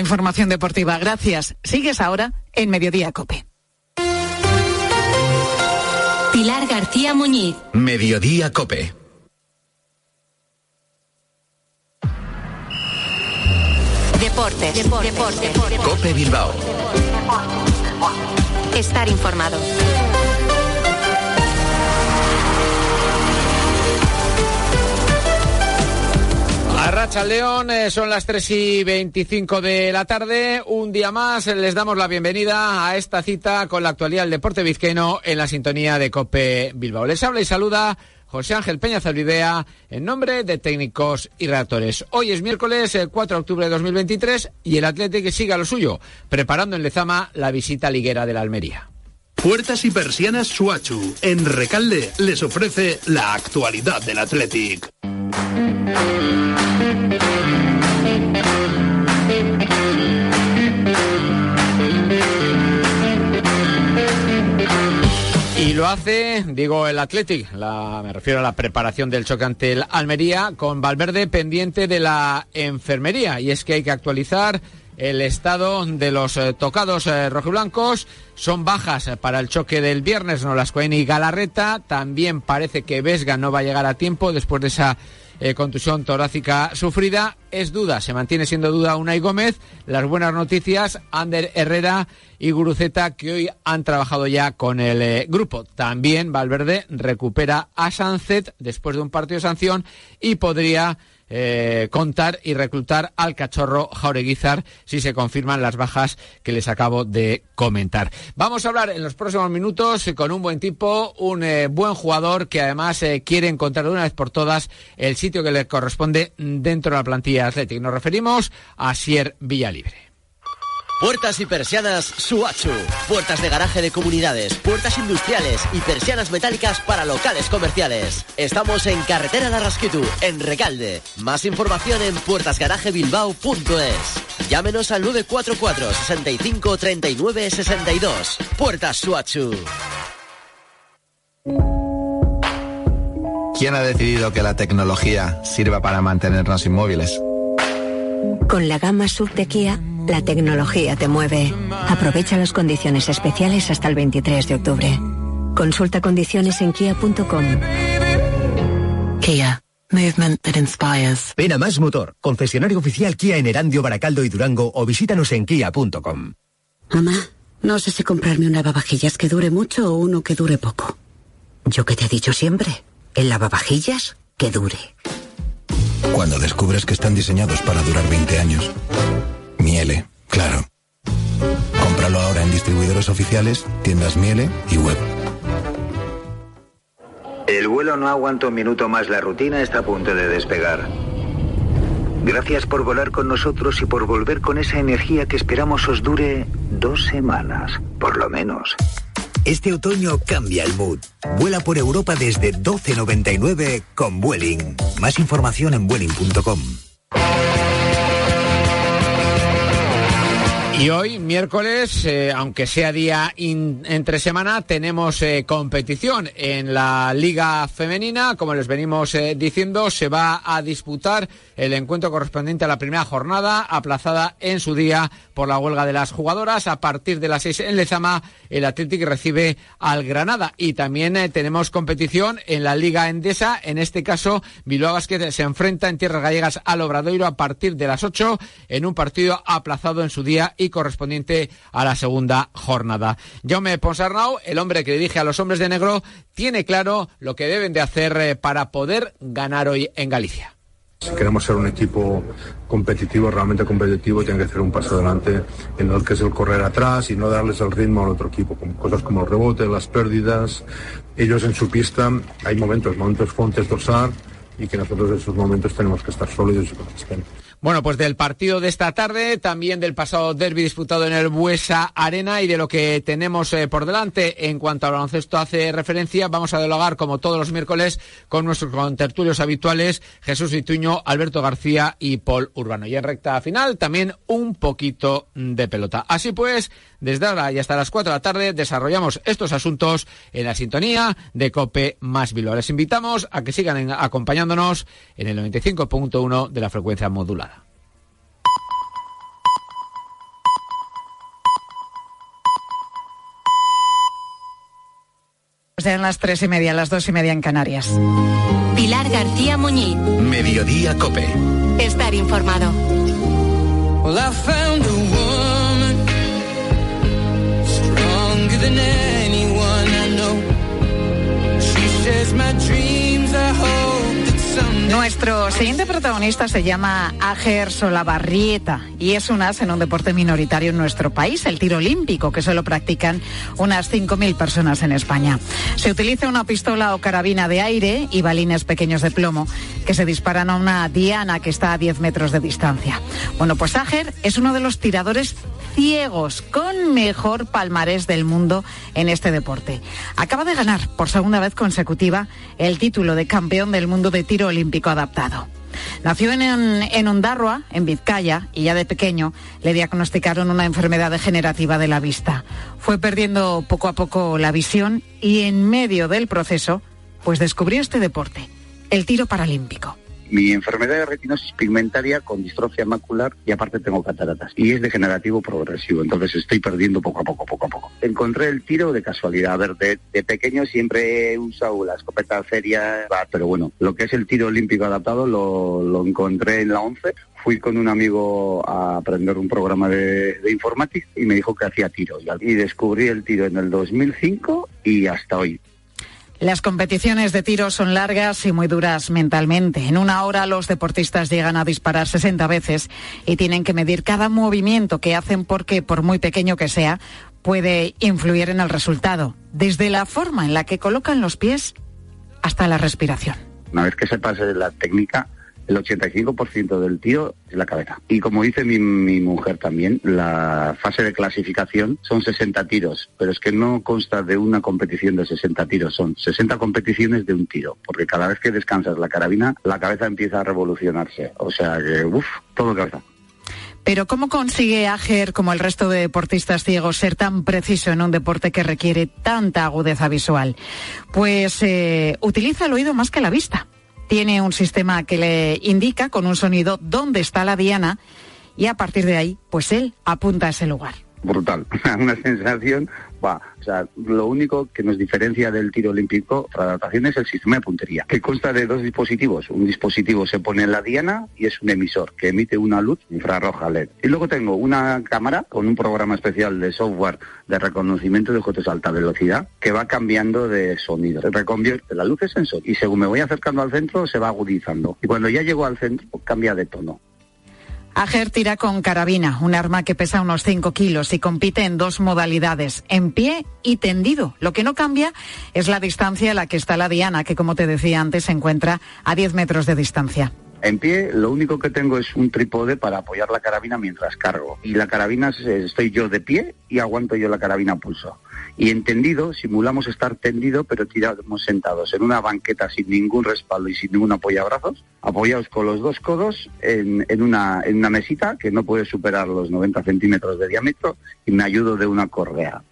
información deportiva. Gracias. Sigues ahora en Mediodía Cope. Pilar García Muñiz. Mediodía Cope. Deportes. Deportes. Cope Bilbao. Estar informado. Arracha León, eh, son las 3 y 25 de la tarde. Un día más les damos la bienvenida a esta cita con la actualidad del deporte vizqueno en la sintonía de Cope Bilbao. Les habla y saluda José Ángel Peña Zalvidea en nombre de técnicos y redactores. Hoy es miércoles, el 4 de octubre de 2023 y el Atlético sigue a lo suyo, preparando en Lezama la visita liguera de la Almería. Puertas y persianas Suachu. En Recalde les ofrece la actualidad del Athletic. Y lo hace, digo, el Athletic, me refiero a la preparación del choque ante el Almería, con Valverde pendiente de la enfermería. Y es que hay que actualizar el estado de los eh, tocados eh, rojiblancos. Son bajas eh, para el choque del viernes, Nolascoen y Galarreta. También parece que Vesga no va a llegar a tiempo después de esa eh, contusión torácica sufrida. Es duda, se mantiene siendo duda Unai Gómez. Las buenas noticias, Ander Herrera y Guruceta, que hoy han trabajado ya con el eh, grupo. También Valverde recupera a Sanzet después de un partido de sanción y podría eh, contar y reclutar al cachorro Jaureguizar si se confirman las bajas que les acabo de comentar. Vamos a hablar en los próximos minutos con un buen tipo, un eh, buen jugador que además eh, quiere encontrar de una vez por todas el sitio que le corresponde dentro de la plantilla Athletic. Nos referimos a Sier Villalibre. Puertas y persianas Suachu. Puertas de garaje de comunidades, puertas industriales y persianas metálicas para locales comerciales. Estamos en Carretera de Rasquitu, en Recalde. Más información en puertasgarajebilbao.es. Llámenos al 944 65 39 62. Puertas Suachu. ¿Quién ha decidido que la tecnología sirva para mantenernos inmóviles? Con la gama sub de Kia, la tecnología te mueve. Aprovecha las condiciones especiales hasta el 23 de octubre. Consulta condiciones en kia.com. Kia. Movement that inspires. Ven a Más Motor, concesionario oficial Kia en Erandio, Baracaldo y Durango o visítanos en kia.com. Mamá, no sé si comprarme un lavavajillas que dure mucho o uno que dure poco. Yo que te he dicho siempre, el lavavajillas que dure. Cuando descubres que están diseñados para durar 20 años. Miele, claro. Cómpralo ahora en distribuidores oficiales, tiendas Miele y web. El vuelo no aguanta un minuto más, la rutina está a punto de despegar. Gracias por volar con nosotros y por volver con esa energía que esperamos os dure dos semanas, por lo menos. Este otoño cambia el mood. Vuela por Europa desde 12.99 con Vueling. Más información en vueling.com. Y hoy, miércoles, eh, aunque sea día entre semana, tenemos eh, competición en la Liga Femenina. Como les venimos eh, diciendo, se va a disputar el encuentro correspondiente a la primera jornada, aplazada en su día por la huelga de las jugadoras. A partir de las seis en Lezama, el Athletic recibe al Granada. Y también tenemos competición en la Liga Endesa. En este caso, Bilbao Basket se enfrenta en tierras gallegas al Obradoiro a partir de las ocho en un partido aplazado en su día y correspondiente a la segunda jornada. Jaume Ponsarnau, el hombre que dirige a los hombres de negro, tiene claro lo que deben de hacer eh, para poder ganar hoy en Galicia. Si queremos ser un equipo competitivo, realmente competitivo, tiene que hacer un paso adelante en lo que es el correr atrás y no darles el ritmo al otro equipo, cosas como el rebote, las pérdidas. Ellos en su pista, hay momentos, momentos fontes dorsar, y que nosotros en esos momentos tenemos que estar sólidos y consistentes. Bueno, pues del partido de esta tarde, también del pasado derby disputado en el Buesa Arena y de lo que tenemos eh, por delante en cuanto al baloncesto hace referencia, vamos a dialogar como todos los miércoles con nuestros contertulios habituales, Jesús Ituño, Alberto García y Paul Urbano. Y en recta final también un poquito de pelota. Así pues, desde ahora y hasta las 4 de la tarde desarrollamos estos asuntos en la sintonía de Cope Más Bilbao. Les invitamos a que sigan acompañándonos en el 95.1 de la frecuencia modulada. en las tres y media, las dos y media en Canarias. Pilar García Muñiz. Mediodía Cope. Estar informado. Than anyone I know. She shares my dreams Nuestro siguiente protagonista se llama Ager Solabarrieta y es un as en un deporte minoritario en nuestro país, el tiro olímpico, que solo practican unas 5.000 personas en España. Se utiliza una pistola o carabina de aire y balines pequeños de plomo que se disparan a una diana que está a 10 metros de distancia. Bueno, pues Ager es uno de los tiradores ciegos con mejor palmarés del mundo en este deporte. Acaba de ganar por segunda vez consecutiva el título de campeón del mundo de tiro olímpico adaptado. Nació en, en en Vizcaya, y ya de pequeño le diagnosticaron una enfermedad degenerativa de la vista. Fue perdiendo poco a poco la visión y en medio del proceso, pues descubrió este deporte, el tiro paralímpico. Mi enfermedad de retinosis pigmentaria con distrofia macular y aparte tengo cataratas. Y es degenerativo progresivo, entonces estoy perdiendo poco a poco, poco a poco. Encontré el tiro de casualidad. A ver, de, pequeño siempre he usado la escopeta feria, pero bueno, lo que es el tiro olímpico adaptado lo, lo encontré en la 11 fui con un amigo a aprender un programa de, de, informática y me dijo que hacía tiro. Y descubrí el tiro en el 2005 y hasta hoy. Las competiciones de tiro son largas y muy duras mentalmente. En una hora los deportistas llegan a disparar 60 veces y tienen que medir cada movimiento que hacen porque, por muy pequeño que sea, puede influir en el resultado, desde la forma en la que colocan los pies hasta la respiración. Una vez que se pase la técnica, el 85% del tiro es la cabeza. Y como dice mi, mujer también, la fase de clasificación son 60 tiros, pero es que no consta de una competición de 60 tiros, son 60 competiciones de un tiro, porque cada vez que descansas la carabina, la cabeza empieza a revolucionarse. O sea que, uff, todo cabeza. Pero ¿cómo consigue Ager, como el resto de deportistas ciegos, ser tan preciso en un deporte que requiere tanta agudeza visual? Pues eh, utiliza el oído más que la vista tiene un sistema que le indica con un sonido dónde está la diana y a partir de ahí, pues él apunta a ese lugar. Brutal, una sensación, o sea, lo único que nos diferencia del tiro olímpico para adaptación es el sistema de puntería, que consta de dos dispositivos. Un dispositivo se pone en la diana y es un emisor que emite una luz infrarroja LED. Y luego tengo una cámara con un programa especial de software de reconocimiento de objetos a alta velocidad que va cambiando de sonido. Reconvierte la luz en sensor y según me voy acercando al centro se va agudizando. Y cuando ya llego al centro cambia de tono. Ager tira con carabina, un arma que pesa unos 5 kilos y compite en dos modalidades, en pie y tendido. Lo que no cambia es la distancia a la que está la diana, que como te decía antes se encuentra a 10 metros de distancia. En pie, lo único que tengo es un trípode para apoyar la carabina mientras cargo. Y la carabina estoy yo de pie y aguanto yo la carabina pulso. Y en tendido, simulamos estar tendido, pero tiramos sentados en una banqueta sin ningún respaldo y sin ningún apoyabrazos, apoyados con los dos codos en, en, una, en una mesita que no puede superar los 90 centímetros de diámetro y me ayudo de una correa.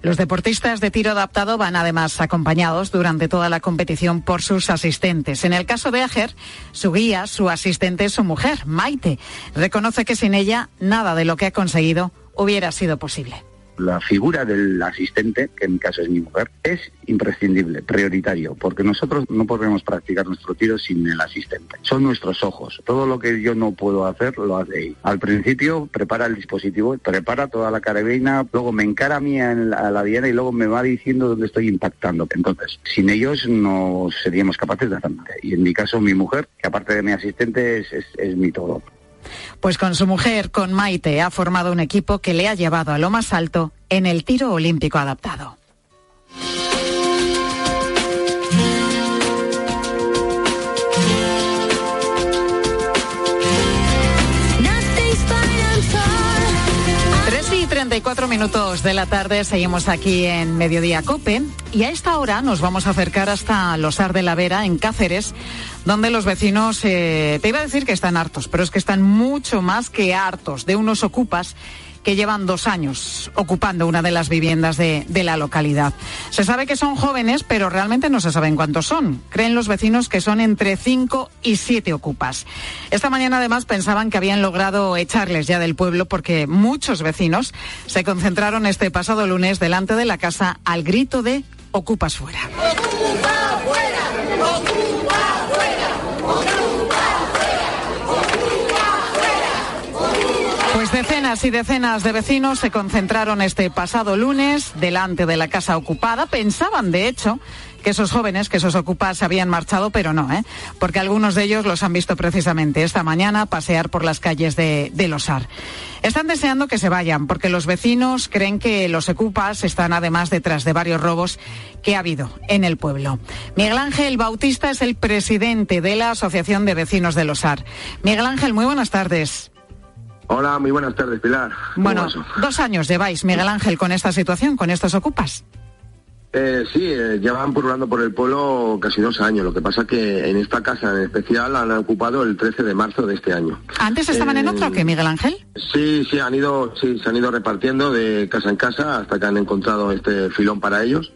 Los deportistas de tiro adaptado van además acompañados durante toda la competición por sus asistentes. En el caso de Ager, su guía, su asistente es su mujer, Maite. Reconoce que sin ella nada de lo que ha conseguido hubiera sido posible la figura del asistente, que en mi caso es mi mujer, es imprescindible, prioritario, porque nosotros no podemos practicar nuestro tiro sin el asistente. Son nuestros ojos. Todo lo que yo no puedo hacer, lo hace él. Al principio prepara el dispositivo, prepara toda la carabina, luego me encara a mí a la, diana y luego me va diciendo dónde estoy impactando. Entonces, sin ellos no seríamos capaces de hacer nada. Y en mi caso, mi mujer, que aparte de mi asistente, es, es mi todo. Pues con su mujer, con Maite, ha formado un equipo que le ha llevado a lo más alto en el tiro olímpico adaptado. Minutos de la tarde seguimos aquí en Mediodía Cope y a esta hora nos vamos a acercar hasta Losar de la Vera en Cáceres donde los vecinos, eh, te iba a decir que están hartos, pero es que están mucho más que hartos de unos ocupas que llevan dos años ocupando una de las viviendas de, la localidad. Se sabe que son jóvenes, pero realmente no se saben cuántos son. Creen los vecinos que son entre cinco y siete ocupas. Esta mañana además pensaban que habían logrado echarles ya del pueblo porque muchos vecinos se concentraron este pasado lunes delante de la casa al grito de Ocupas Fuera. Pues decenas y decenas de vecinos se concentraron este pasado lunes delante de la casa ocupada. Pensaban, de hecho, que esos jóvenes, que esos ocupas habían marchado, pero no, ¿eh? porque algunos de ellos los han visto precisamente esta mañana pasear por las calles de, de Losar. Están deseando que se vayan, porque los vecinos creen que los ocupas están además detrás de varios robos que ha habido en el pueblo. Miguel Ángel Bautista es el presidente de la Asociación de Vecinos de Losar. Miguel Ángel, muy buenas tardes. Hola, muy buenas tardes, Pilar. Bueno, dos años lleváis, Miguel Ángel, con esta situación, con estos ocupas. Eh, sí, eh, llevan purulando por el pueblo casi dos años. Lo que pasa que en esta casa en especial han ocupado el 13 de marzo de este año. ¿Antes estaban en Eh, otra o qué, Miguel Ángel? Sí, sí, han ido, sí, se han ido repartiendo de casa en casa hasta que han encontrado este filón para ellos,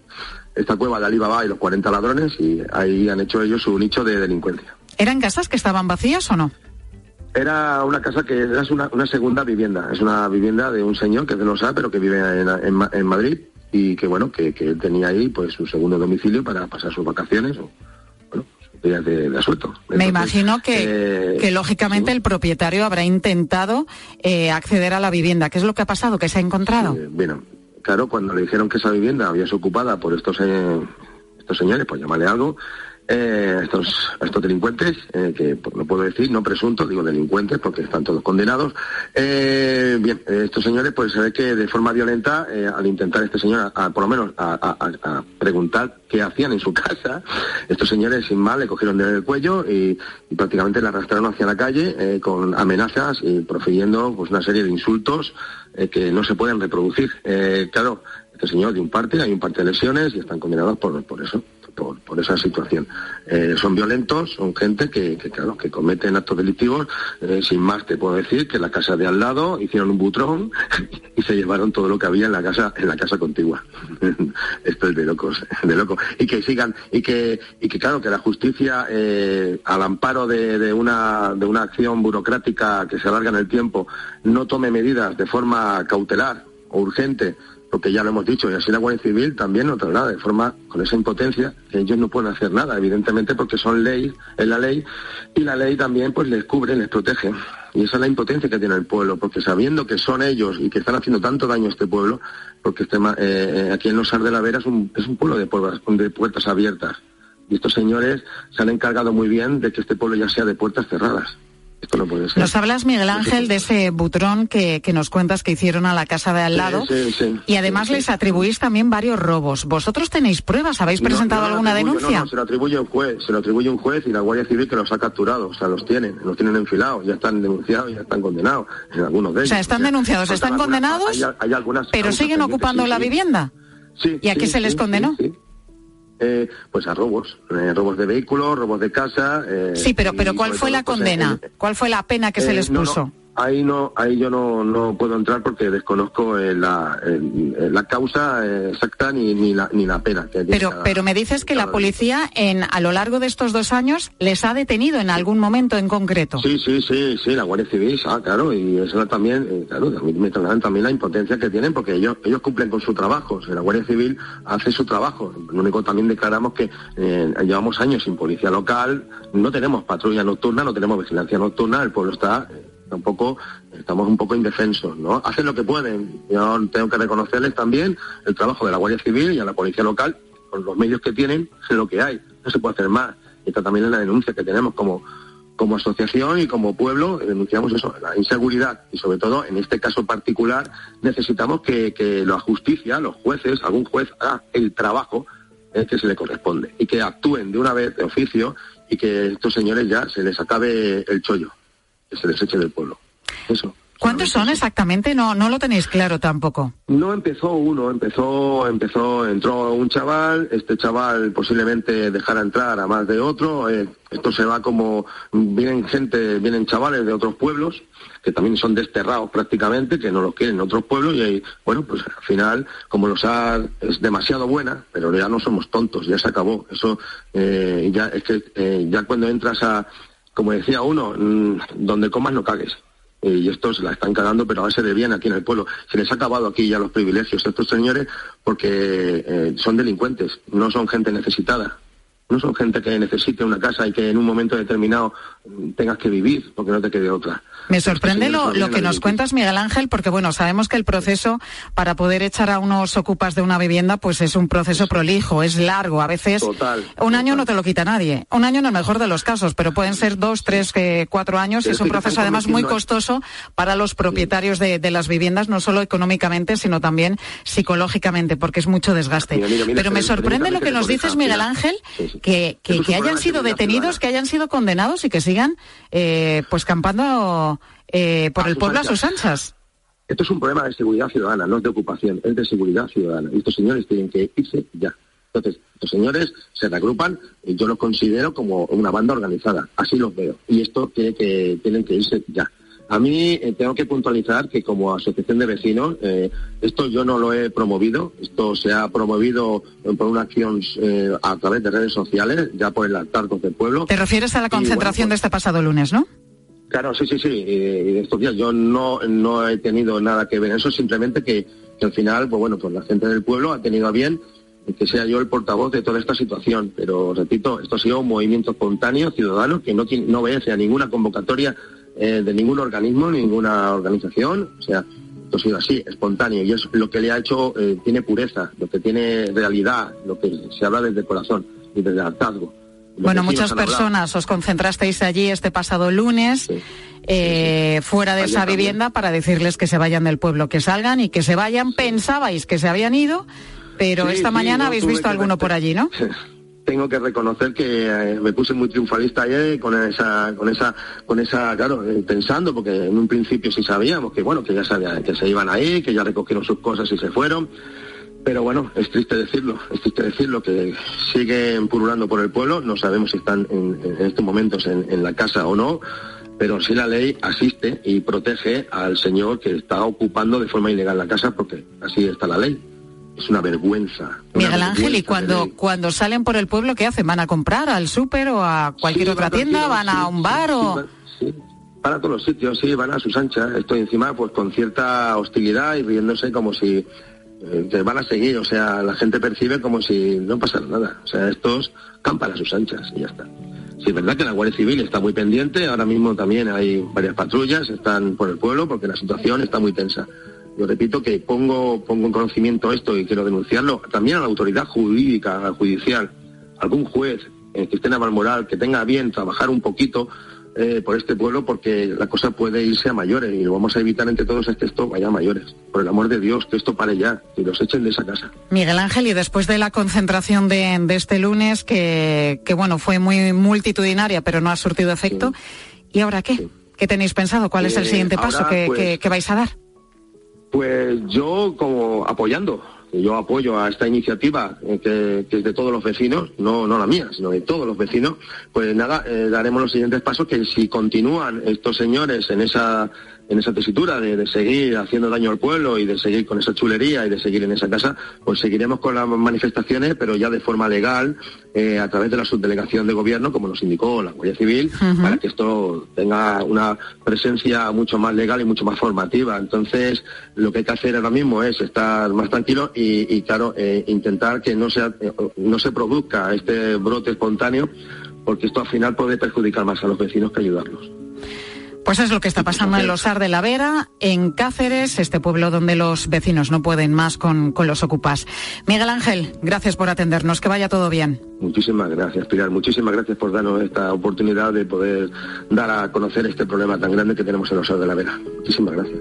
esta cueva de Alibaba y los 40 ladrones, y ahí han hecho ellos su nicho de delincuencia. ¿Eran casas que estaban vacías o no? Era una casa que era una, una segunda vivienda, es una vivienda de un señor que es de Losa, pero que vive en, en en Madrid y que bueno, que, que él tenía ahí pues su segundo domicilio para pasar sus vacaciones o bueno, sus días de, de asueto. Me imagino que, eh, que lógicamente el propietario habrá intentado eh, acceder a la vivienda. ¿Qué es lo que ha pasado? ¿Qué se ha encontrado? Eh, bueno, claro, cuando le dijeron que esa vivienda había sido ocupada por estos estos señores, pues llamarle algo, eh, estos estos delincuentes, eh, que no puedo decir, no presuntos, digo delincuentes porque están todos condenados. Eh, bien, estos señores, pues se ve que de forma violenta, al intentar este señor, a- por lo menos a, preguntar qué hacían en su casa, estos señores sin mal le cogieron del cuello y, prácticamente le arrastraron hacia la calle con amenazas y profiriendo pues una serie de insultos que no se pueden reproducir. Claro, este señor de un parte, hay un parte de lesiones y están condenados por, por eso, por, esa situación. Eh, son violentos, son gente que, claro, que cometen actos delictivos. Eh, sin más te puedo decir que la casa de al lado hicieron un butrón y se llevaron todo lo que había en la casa, en la casa contigua. Esto es de locos, de loco. Y que sigan, y que, y que claro, que la justicia, eh, al amparo de, de una, de una acción burocrática que se alarga en el tiempo, no tome medidas de forma cautelar o urgente porque ya lo hemos dicho, y así la Guardia Civil también no traslada de forma, con esa impotencia, que ellos no pueden hacer nada, evidentemente porque son ley, es la ley, y la ley también pues les cubre, les protege. Y esa es la impotencia que tiene el pueblo, porque sabiendo que son ellos y que están haciendo tanto daño a este pueblo, porque este, eh, eh, aquí en Los de la Vera es un, es un pueblo de puertas, de puertas abiertas. Y estos señores se han encargado muy bien de que este pueblo ya sea de puertas cerradas. Esto no puede ser. Nos hablas, Miguel Ángel, de ese butrón que, que nos cuentas que hicieron a la casa de al lado. Sí, sí, Y además sí, sí. les atribuís también varios robos. ¿Vosotros tenéis pruebas? ¿Habéis presentado no alguna atribuyo, denuncia? No, no, se lo atribuye un juez, se lo atribuye un juez y la Guardia Civil que los ha capturado, o sea, los tienen, los tienen enfilados, ya están denunciados, ya están condenados, en algunos de O ellos. sea, están denunciados, están algunas- condenados, hay- hay algunas pero siguen ocupando sí, la sí. vivienda. Sí, ¿Y a qué sí, se les sí, condenó? Eh, pues a robos, eh, robos de vehículos, robos de casa. eh, Sí, pero, pero ¿cuál fue todo, la pues, condena? eh, ¿Cuál fue la pena que se les no, no, puso? Ahí no, ahí yo no, no puedo entrar porque desconozco eh, la, eh, la causa eh, exacta ni, ni, la, ni la pena. que Pero, cada- pero me dices que la policía en a lo largo de estos dos años les ha detenido en algún momento en concreto. Sí, sí, sí, sí, la Guardia Civil, ah, claro, y eso también, eh, claro, también me trasladan también la impotencia que tienen porque ellos ellos cumplen con su trabajo, o sea, la Guardia Civil hace su trabajo. Lo único también declaramos que eh, llevamos años sin policía local, no tenemos patrulla nocturna, no tenemos vigilancia nocturna, el pueblo está eh, un poco, estamos un poco indefensos, ¿no? Hacen lo que pueden. Yo tengo que reconocerles también el trabajo de la Guardia Civil y a la policía local, con los medios que tienen, es lo que hay, no se puede hacer más. Y también es la denuncia que tenemos como como asociación y como pueblo denunciamos eso, la inseguridad y sobre todo en este caso particular necesitamos que, que la justicia, los jueces, algún juez haga el trabajo eh, que se le corresponde y que actúen de una vez de oficio y que estos señores ya se les acabe el chollo, que se les eche del pueblo. Eso. ¿Cuántos son exactamente? No, no lo tenéis claro tampoco. No empezó uno, empezó, empezó, entró un chaval, este chaval posiblemente dejara entrar a más de otro, eh, esto se va como, vienen gente, vienen chavales de otros pueblos, que también son desterrados prácticamente, que no los quieren en otros pueblos, y ahí, bueno, pues al final, como los ha, es demasiado buena, pero ya no somos tontos, ya se acabó, eso, eh, ya, es que, eh, ya cuando entras a, como decía uno, mm, donde comas no cagues. Eh, y estos la están cagando, pero a base de bien aquí en el pueblo. Se les ha acabado aquí ya los privilegios a estos señores porque eh, son delincuentes, no son gente necesitada. No son gente que necesite una casa y que en un momento determinado tengas que vivir porque no te quede otra. Me sorprende lo, lo que nos cuentas, Miguel Ángel, porque bueno, sabemos que el proceso para poder echar a unos ocupas de una vivienda, pues es un proceso prolijo, es largo. A veces Total, un año no te lo quita nadie. Un año en el mejor de los casos, pero pueden ser dos, tres, eh, cuatro años. Pero es un proceso además muy costoso para los propietarios de, de las viviendas, no solo económicamente, sino también psicológicamente, porque es mucho desgaste. Mira, mira, mira, pero me sorprende lo que nos dices, Miguel. Ángel, Sí, sí. Que, que- es hayan sido detenidos, ciudadana. que hayan sido condenados y que sigan eh, pues campando eh, por A el pueblo a sus anchas. Esto es un problema de seguridad ciudadana, no es de ocupación, es de seguridad ciudadana. Y estos señores tienen que irse ya. Entonces, estos señores se reagrupan y yo los considero como una banda organizada. Así los veo. Y esto tiene que, tienen que irse ya. A mí eh, tengo que puntualizar que como asociación de vecinos, eh, esto yo no lo he promovido, esto se ha promovido eh, por una acción eh, a través de redes sociales, ya por el altarcos del pueblo. Te refieres a la Y, bueno, concentración de pues- este pasado lunes, ¿no? Claro, sí, sí, sí. Y de estos días yo no, no he tenido nada que ver en eso, simplemente que, que al final, pues bueno, pues la gente del pueblo ha tenido a bien que sea yo el portavoz de toda esta situación. Pero repito, esto ha sido un movimiento espontáneo, ciudadano, que no, tiene, no obedece a ninguna convocatoria eh, de ningún organismo, ninguna organización. O sea, esto ha sido así, espontáneo. Y es lo que le ha hecho, eh, tiene pureza, lo que tiene realidad, lo que se habla desde el corazón y desde el hartazgo. Los Bueno, muchas personas os concentrasteis allí este pasado lunes, eh, fuera de esa también. vivienda, para decirles que se vayan del pueblo, que salgan y que se vayan. Pensabais que se habían ido, pero esta mañana habéis visto alguno por allí, ¿no? tengo que reconocer que eh, me puse muy triunfalista ayer con esa, con esa, con esa, claro, eh, pensando, porque en un principio sí sabíamos que bueno, que ya sabían que se iban ahí, que ya recogieron sus cosas y se fueron. Pero bueno, es triste decirlo, es triste decirlo que siguen pululando por el pueblo, no sabemos si están en, estos momentos en, en la casa o no, pero sí la ley asiste y protege al señor que está ocupando de forma ilegal la casa porque así está la ley. Es una vergüenza. una Miguel Ángel, y vergüenza cuando, cuando salen por el pueblo, ¿qué hacen? ¿Van a comprar al súper o a cualquier Sí, otra tienda? ¿Van a un bar o...? sí, van a todos los sitios, sí, van a sus anchas. Estoy encima pues con cierta hostilidad y riéndose como si eh, que van a seguir. O sea, la gente percibe como si no pasara nada. O sea, estos campan a sus anchas y ya está. Sí, es verdad que la Guardia Civil está muy pendiente. Ahora mismo también hay varias patrullas, están por el pueblo porque la situación está muy tensa. Yo repito que pongo, pongo en conocimiento esto y quiero denunciarlo también a la autoridad jurídica, judicial, algún juez eh, que esté en Avalmoral, que tenga bien trabajar un poquito eh, por este pueblo porque la cosa puede irse a mayores y lo vamos a evitar entre todos es que esto vaya a mayores. Por el amor de Dios, que esto pare ya, que los echen de esa casa. Miguel Ángel, y después de la concentración de, de este lunes, que, que bueno, fue muy multitudinaria, pero no ha surtido efecto, ¿y ahora qué? ¿Qué tenéis pensado? ¿Cuál es el Eh, siguiente paso ahora, que, pues, que- que vais a dar? Pues yo como apoyando, yo apoyo a esta iniciativa eh, que, es de todos los vecinos, no, no la mía, sino de todos los vecinos, pues nada, eh, daremos los siguientes pasos que si continúan estos señores en esa en esa tesitura de, de seguir haciendo daño al pueblo y de seguir con esa chulería y de seguir en esa casa, pues seguiremos con las manifestaciones, pero ya de forma legal, eh, a través de la subdelegación de gobierno, como nos indicó la Guardia Civil, para que esto tenga una presencia mucho más legal y mucho más formativa. Entonces, lo que hay que hacer ahora mismo es estar más tranquilo y, y, claro, eh, intentar que no, sea, eh, no se produzca este brote espontáneo, porque esto al final puede perjudicar más a los vecinos que ayudarlos. Pues es lo que está pasando en Losar de la Vera, en Cáceres, este pueblo donde los vecinos no pueden más con, con los ocupas. Miguel Ángel, gracias por atendernos, que vaya todo bien. Muchísimas gracias, Pilar. Muchísimas gracias por darnos esta oportunidad de poder dar a conocer este problema tan grande que tenemos en los de la Vera. Muchísimas gracias.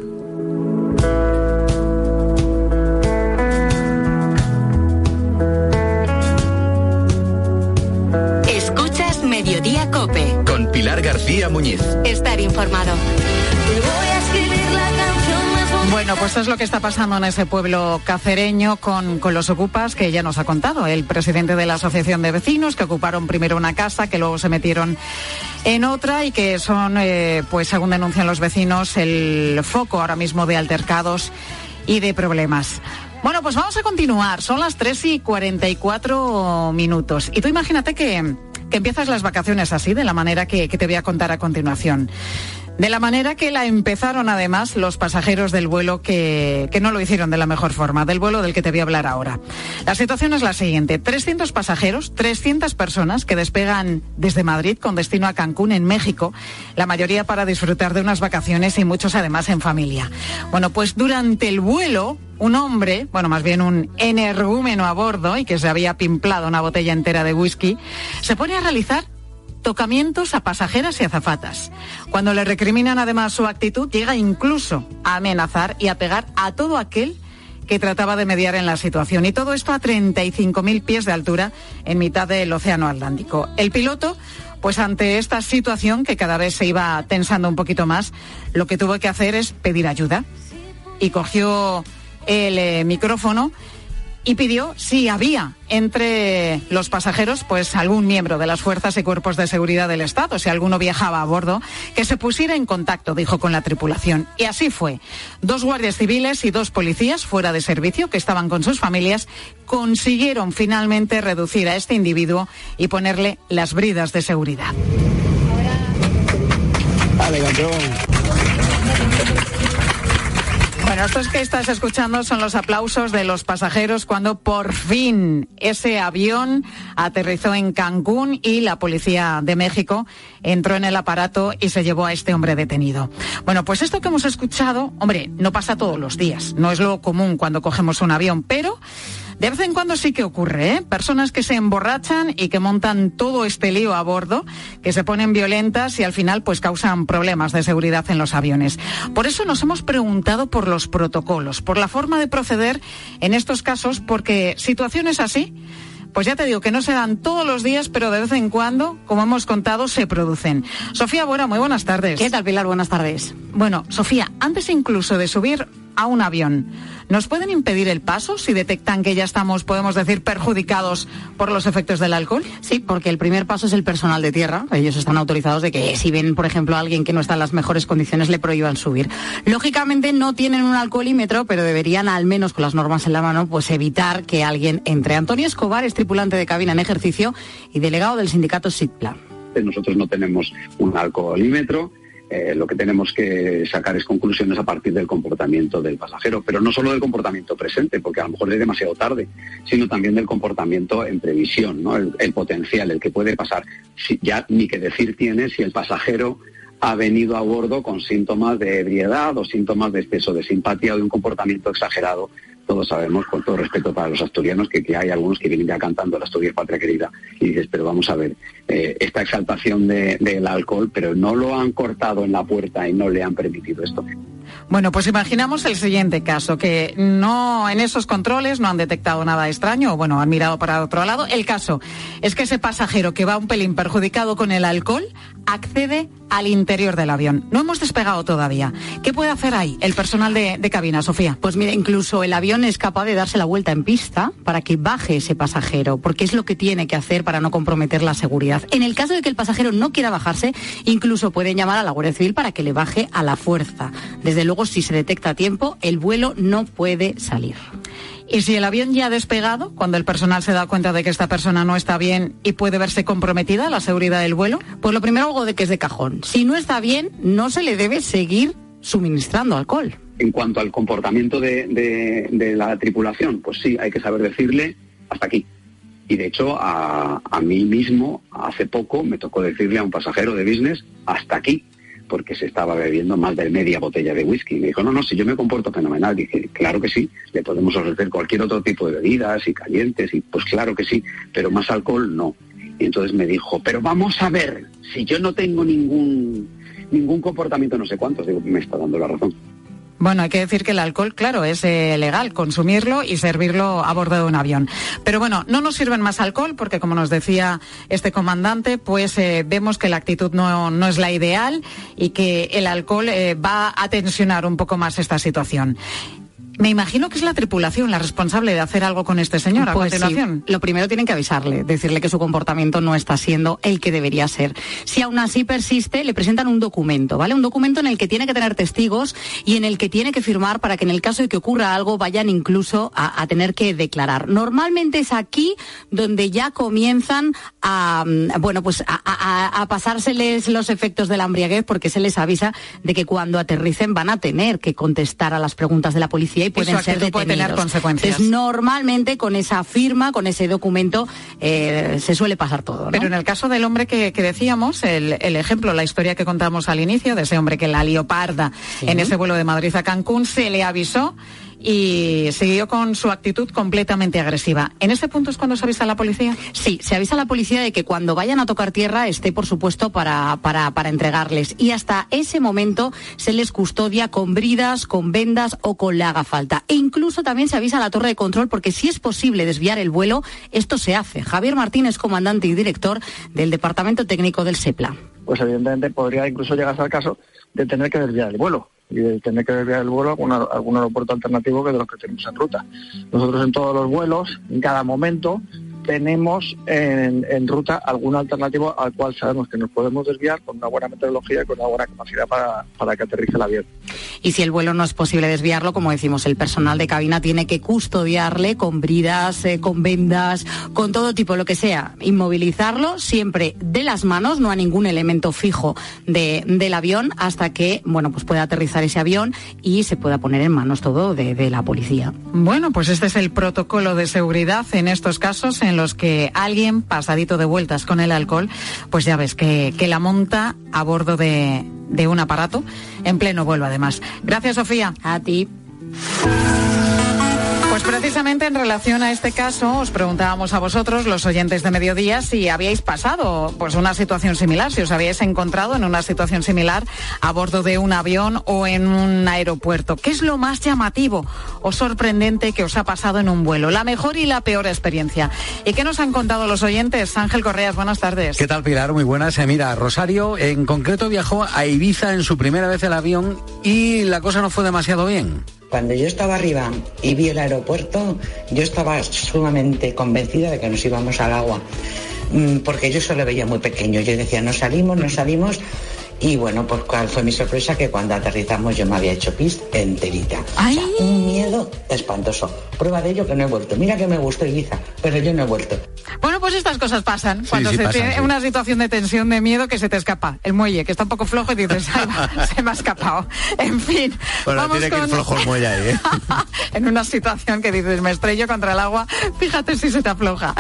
Escuchas Mediodía Cope. Con Pilar García Muñiz. Estar informado. Bueno, pues eso es lo que está pasando en ese pueblo cacereño con, con los ocupas que ya nos ha contado el presidente de la Asociación de Vecinos, que ocuparon primero una casa, que luego se metieron en otra y que son, eh, pues según denuncian los vecinos, el foco ahora mismo de altercados y de problemas. Bueno, pues vamos a continuar. Son las 3 y 44 minutos. Y tú imagínate que, que empiezas las vacaciones así, de la manera que, que te voy a contar a continuación. De la manera que la empezaron además los pasajeros del vuelo que, que, no lo hicieron de la mejor forma, del vuelo del que te voy a hablar ahora. La situación es la siguiente. 300 pasajeros, 300 personas que despegan desde Madrid con destino a Cancún en México, la mayoría para disfrutar de unas vacaciones y muchos además en familia. Bueno, pues durante el vuelo, un hombre, bueno, más bien un energúmeno a bordo y que se había pimplado una botella entera de whisky, se pone a realizar tocamientos a pasajeras y azafatas. Cuando le recriminan además su actitud, llega incluso a amenazar y a pegar a todo aquel que trataba de mediar en la situación. Y todo esto a 35.000 pies de altura en mitad del Océano Atlántico. El piloto, pues ante esta situación que cada vez se iba tensando un poquito más, lo que tuvo que hacer es pedir ayuda. Y cogió el eh, micrófono y pidió si había entre los pasajeros pues algún miembro de las fuerzas y cuerpos de seguridad del Estado, si alguno viajaba a bordo, que se pusiera en contacto, dijo con la tripulación. Y así fue. Dos guardias civiles y dos policías fuera de servicio que estaban con sus familias consiguieron finalmente reducir a este individuo y ponerle las bridas de seguridad. Vale, campeón. Bueno, estos que estás escuchando son los aplausos de los pasajeros cuando por fin ese avión aterrizó en Cancún y la policía de México entró en el aparato y se llevó a este hombre detenido. Bueno, pues esto que hemos escuchado, hombre, no pasa todos los días, no es lo común cuando cogemos un avión, pero de vez en cuando sí que ocurre, ¿eh? Personas que se emborrachan y que montan todo este lío a bordo, que se ponen violentas y al final pues causan problemas de seguridad en los aviones. Por eso nos hemos preguntado por los protocolos, por la forma de proceder en estos casos, porque situaciones así pues ya te digo que no se dan todos los días, pero de vez en cuando, como hemos contado, se producen. Sofía Buena, muy buenas tardes. ¿Qué tal, Pilar? Buenas tardes. Bueno, Sofía, antes incluso de subir a un avión. ¿Nos pueden impedir el paso si detectan que ya estamos, podemos decir, perjudicados por los efectos del alcohol? Sí, porque el primer paso es el personal de tierra. Ellos están autorizados de que si ven, por ejemplo, a alguien que no está en las mejores condiciones, le prohíban subir. Lógicamente no tienen un alcoholímetro, pero deberían, al menos con las normas en la mano, pues evitar que alguien entre. Antonio Escobar es tripulante de cabina en ejercicio y delegado del sindicato SITPLA. Nosotros no tenemos un alcoholímetro eh, lo que tenemos que sacar es conclusiones a partir del comportamiento del pasajero, pero no solo del comportamiento presente, porque a lo mejor es demasiado tarde, sino también del comportamiento en previsión, el, potencial, el que puede pasar. ya ni que decir tiene si el pasajero ha venido a bordo con síntomas de ebriedad o síntomas de exceso de simpatía o de un comportamiento exagerado todos sabemos, con todo respeto para los asturianos, que, hay algunos que vienen ya cantando la Asturias Patria Querida y dices, pero vamos a ver, eh, esta exaltación del alcohol, pero no lo han cortado en la puerta y no le han permitido esto. Bueno, pues imaginamos el siguiente caso, que no en esos controles no han detectado nada extraño, o bueno, han mirado para otro lado. El caso es que ese pasajero que va un pelín perjudicado con el alcohol accede al interior del avión. No hemos despegado todavía. ¿Qué puede hacer ahí el personal de, cabina, Sofía? Pues mira, incluso el avión es capaz de darse la vuelta en pista para que baje ese pasajero, porque es lo que tiene que hacer para no comprometer la seguridad. En el caso de que el pasajero no quiera bajarse, incluso pueden llamar a la Guardia Civil para que le baje a la fuerza. Desde luego, si se detecta a tiempo, el vuelo no puede salir. Y si el avión ya ha despegado, cuando el personal se da cuenta de que esta persona no está bien y puede verse comprometida la seguridad del vuelo, pues lo primero algo de que es de cajón. Si no está bien, no se le debe seguir suministrando alcohol. En cuanto al comportamiento de, la tripulación, pues sí, hay que saber decirle hasta aquí. Y de hecho, a, a mí mismo, hace poco, me tocó decirle a un pasajero de business hasta aquí porque se estaba bebiendo más de media botella de whisky. Me dijo, no, no, si yo me comporto fenomenal. Dije, claro que sí, le podemos ofrecer cualquier otro tipo de bebidas y calientes, y pues claro que sí, pero más alcohol no. Y entonces me dijo, pero vamos a ver, si yo no tengo ningún, ningún comportamiento no sé cuántos, digo, me está dando la razón. Bueno, hay que decir que el alcohol, claro, es eh, legal consumirlo y servirlo a bordo de un avión. Pero bueno, no nos sirven más alcohol porque, como nos decía este comandante, pues eh, vemos que la actitud no, no, es la ideal y que el alcohol eh, va a tensionar un poco más esta situación. Me imagino que es la tripulación la responsable de hacer algo con este señor a Pues sí. continuación. Lo primero tienen que avisarle, decirle que su comportamiento no está siendo el que debería ser. Si aún así persiste, le presentan un documento, ¿vale? Un documento en el que tiene que tener testigos y en el que tiene que firmar para que en el caso de que ocurra algo vayan incluso a, a tener que declarar. Normalmente es aquí donde ya comienzan a, mm, bueno, pues a, a- a pasárseles los efectos de la embriaguez porque se les avisa de que cuando aterricen van a tener que contestar a las preguntas de la policía y pueden ser puede tener consecuencias. Entonces, normalmente con esa firma, con ese documento, eh, se suele pasar todo. ¿no? Pero en el caso del hombre que, que decíamos, el, el ejemplo, la historia que contamos al inicio, de ese hombre que la leoparda en ese vuelo de Madrid a Cancún, se le avisó y siguió con su actitud completamente agresiva. ¿En ese punto es cuando se avisa a la policía? Sí, se avisa a la policía de que cuando vayan a tocar tierra esté, por supuesto, para, para, para entregarles. Y hasta ese momento se les custodia con bridas, con vendas o con la haga falta. E incluso también se avisa a la torre de control porque si es posible desviar el vuelo, esto se hace. Javier Martínez, comandante y director del Departamento Técnico del SEPLA. pues evidentemente podría incluso llegarse al caso de tener que desviar el vuelo y de tener que desviar el vuelo a algún, algún aeropuerto alternativo que de los que tenemos en ruta. Nosotros en todos los vuelos, en cada momento, tenemos en, en ruta algún alternativo al cual sabemos que nos podemos desviar con una buena metodología y con una buena capacidad para, para que aterrice el avión. Y si el vuelo no es posible desviarlo, como decimos, el personal de cabina tiene que custodiarle con bridas, eh, con vendas, con todo tipo, lo que sea. Inmovilizarlo siempre de las manos, no a ningún elemento fijo de- del avión, hasta que, bueno, pues pueda aterrizar ese avión y se pueda poner en manos todo de, de la policía. Bueno, pues este es el protocolo de seguridad en estos casos en los que alguien pasadito de vueltas con el alcohol, pues ya ves que, que la monta a bordo de, de un aparato en pleno vuelo además. Gracias, Sofía. A ti. Precisamente en relación a este caso os preguntábamos a vosotros, los oyentes de mediodía, si habíais pasado pues una situación similar, si os habíais encontrado en una situación similar a bordo de un avión o en un aeropuerto. ¿Qué es lo más llamativo o sorprendente que os ha pasado en un vuelo? La mejor y la peor experiencia. ¿Y qué nos han contado los oyentes? Ángel Correas, buenas tardes. ¿Qué tal, Pilar? Muy buenas. Eh, mira, Rosario en concreto viajó a Ibiza en su primera vez el avión y la cosa no fue demasiado bien. Cuando yo estaba arriba y vi el aeropuerto, yo estaba sumamente convencida de que nos íbamos al agua, Mm, porque yo solo veía muy pequeño. Yo decía, no salimos, no salimos. Y bueno, pues cuál fue mi sorpresa que cuando aterrizamos yo me había hecho pis enterita. O sea, un miedo espantoso. Prueba de ello que no he vuelto. Mira que me gustó Ibiza, pero yo no he vuelto. Bueno, pues estas cosas pasan. Cuando sí, se pasan, tiene sí. una situación de tensión, de miedo, que se te escapa. El muelle, que está un poco flojo y dices, "Ay, va, se me ha escapado. En fin. Bueno, vamos tiene que ir flojo el muelle ahí, ¿eh? en una situación que dices, me estrello contra el agua, fíjate si se te afloja.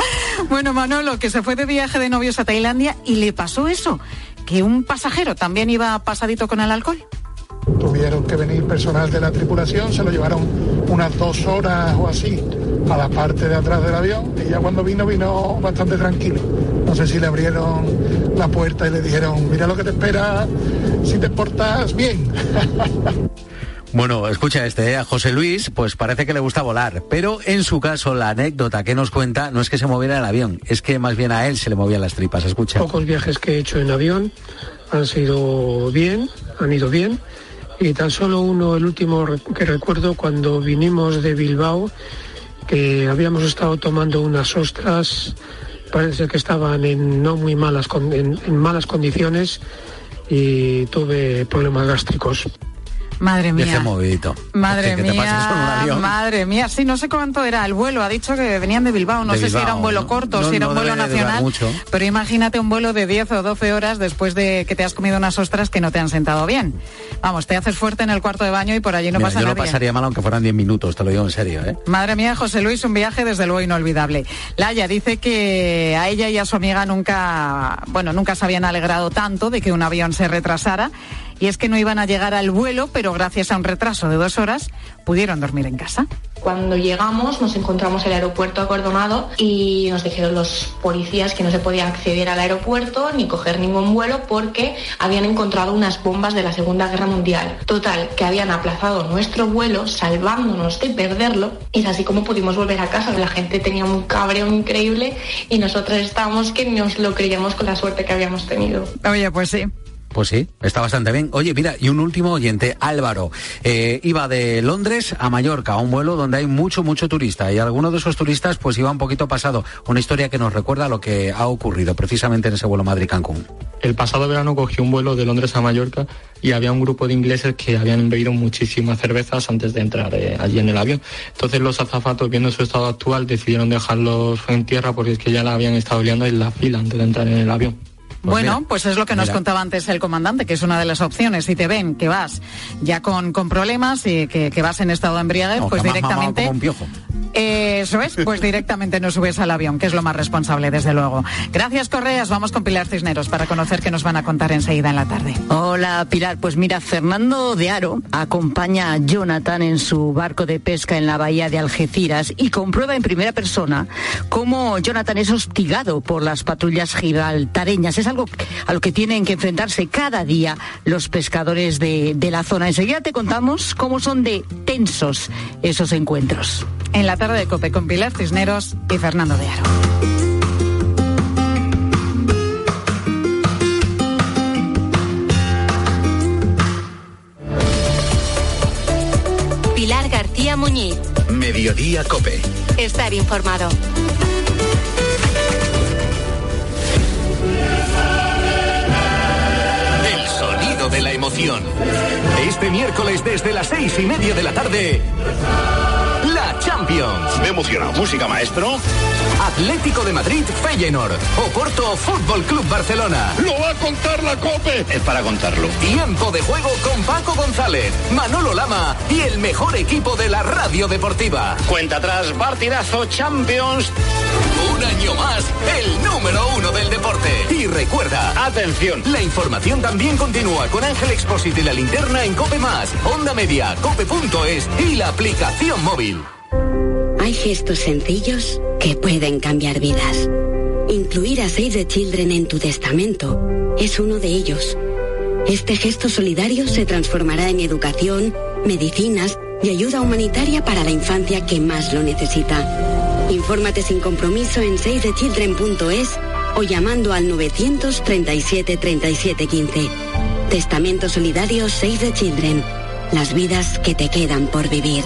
Bueno, Manolo, que se fue de viaje de novios a Tailandia y le pasó eso, que un pasajero también iba pasadito con el alcohol. Tuvieron que venir personal de la tripulación, se lo llevaron unas dos horas o así a la parte de atrás del avión y ya cuando vino vino bastante tranquilo. No sé si le abrieron la puerta y le dijeron, mira lo que te espera si te portas bien. Bueno, escucha este, ¿eh? a José Luis, pues parece que le gusta volar, pero en su caso la anécdota que nos cuenta no es que se moviera el avión, es que más bien a él se le movían las tripas. Escucha. Pocos viajes que he hecho en avión han sido bien, han ido bien. Y tan solo uno, el último que recuerdo, cuando vinimos de Bilbao, que habíamos estado tomando unas ostras, parece que estaban en no muy malas, en malas condiciones y tuve problemas gástricos. Madre mía. Deje movidito. Madre que, te mía, avión. madre mía, sí, no sé cuánto era el vuelo, ha dicho que venían de Bilbao, no De sé si era un vuelo ¿no? corto, No, si era no un vuelo nacional, mucho. pero imagínate un vuelo de 10 o 12 horas después de que te has comido unas ostras que no te han sentado bien. Vamos, te haces fuerte en el cuarto de baño y por allí no Mira, pasa yo nadie. lo pasaría mal aunque fueran 10 minutos, te lo digo en serio, ¿eh? Madre mía, José Luis, un viaje desde luego inolvidable. Laia dice que a ella y a su amiga nunca, bueno, nunca se habían alegrado tanto de que un avión se retrasara. Y es que no iban a llegar al vuelo, pero gracias a un retraso de dos horas pudieron dormir en casa. Cuando llegamos nos encontramos el aeropuerto acordonado y nos dijeron los policías que no se podía acceder al aeropuerto ni coger ningún vuelo porque habían encontrado unas bombas de la Segunda Guerra Mundial. Total, que habían aplazado nuestro vuelo salvándonos de perderlo y es así como pudimos volver a casa. La gente tenía un cabreo increíble y nosotros estábamos que nos lo creíamos con la suerte que habíamos tenido. Oye, pues sí. Pues sí, está bastante bien. Oye, mira, y un último oyente, Álvaro, eh, iba de Londres a Mallorca, a un vuelo donde hay mucho, mucho turista, y alguno de esos turistas pues iba un poquito pasado. Una historia que nos recuerda lo que ha ocurrido precisamente en ese vuelo Madrid-Cancún. El pasado verano cogí un vuelo de Londres a Mallorca y había un grupo de ingleses que habían bebido muchísimas cervezas antes de entrar eh, allí en el avión. Entonces los azafatos, viendo su estado actual, decidieron dejarlos en tierra porque es que ya la habían estado liando en la fila antes de entrar en el avión. Pues bueno, mira, pues es lo que nos contaba antes el comandante, que es una de las opciones. Si te ven que vas ya con, con problemas y que, que, vas en estado de embriaguez, no, pues directamente. Como un piojo. Eh, eso es, pues directamente no subes al avión, que es lo más responsable, desde luego. Gracias, Correas. Vamos con Pilar Cisneros para conocer qué nos van a contar enseguida en la tarde. Hola, Pilar. Pues mira, Fernando de Aro acompaña a Jonathan en su barco de pesca en la bahía de Algeciras y comprueba en primera persona cómo Jonathan es hostigado por las patrullas gibraltareñas. Es algo a lo que tienen que enfrentarse cada día los pescadores de, de la zona. Enseguida te contamos cómo son de tensos esos encuentros. En la tarde de Cope con Pilar Cisneros y Fernando de Aro. Pilar García Muñiz. Mediodía Cope. Estar informado. Este miércoles desde las seis y media de la tarde. La Champions. Me emociona. Música, maestro. Atlético de Madrid, Feyenoord. Oporto, Fútbol Club Barcelona. ¡Lo va a contar la COPE! Es para contarlo. Tiempo de juego con Paco González, Manolo Lama y el mejor equipo de la radio deportiva. Cuenta atrás, partidazo Champions. Un año más, el número uno del deporte. Y recuerda, atención, la información también continúa con Ángel Expósito y la linterna en Cope Más, Onda Media, Cope.es y la aplicación móvil. Gestos sencillos que pueden cambiar vidas. Incluir a Save the Children en tu testamento es uno de ellos. Este gesto solidario se transformará en educación, medicinas y ayuda humanitaria para la infancia que más lo necesita. Infórmate sin compromiso en savethechildren.es o llamando al 937 37 15. Testamento solidario Save the Children. Las vidas que te quedan por vivir.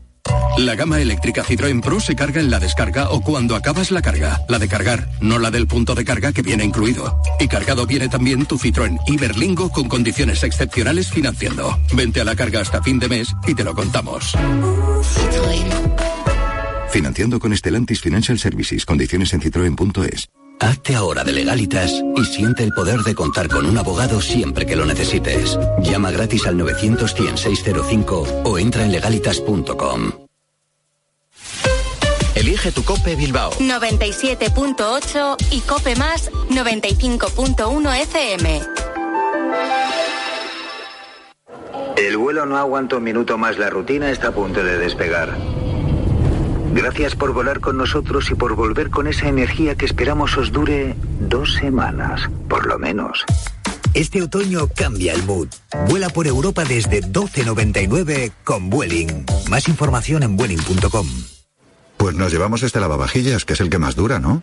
La gama eléctrica Citroën Pro se carga en la descarga o cuando acabas la carga. La de cargar, no la del punto de carga que viene incluido. Y cargado viene también tu Citroën Iberlingo con condiciones excepcionales financiando. Vente a la carga hasta fin de mes y te lo contamos. Financiando con Estelantis Financial Services. Condiciones en citroen.es. Hazte ahora de legalitas y siente el poder de contar con un abogado siempre que lo necesites. Llama gratis al 900 605 o entra en legalitas.com. Elige tu Cope Bilbao. 97.8 y Cope Más 95.1 FM. El vuelo no aguanta un minuto más. La rutina está a punto de despegar. Gracias por volar con nosotros y por volver con esa energía que esperamos os dure dos semanas, por lo menos. Este otoño cambia el mood. Vuela por Europa desde 12.99 con Vueling. Más información en Vueling.com. Pues nos llevamos este lavavajillas, que es el que más dura, ¿no?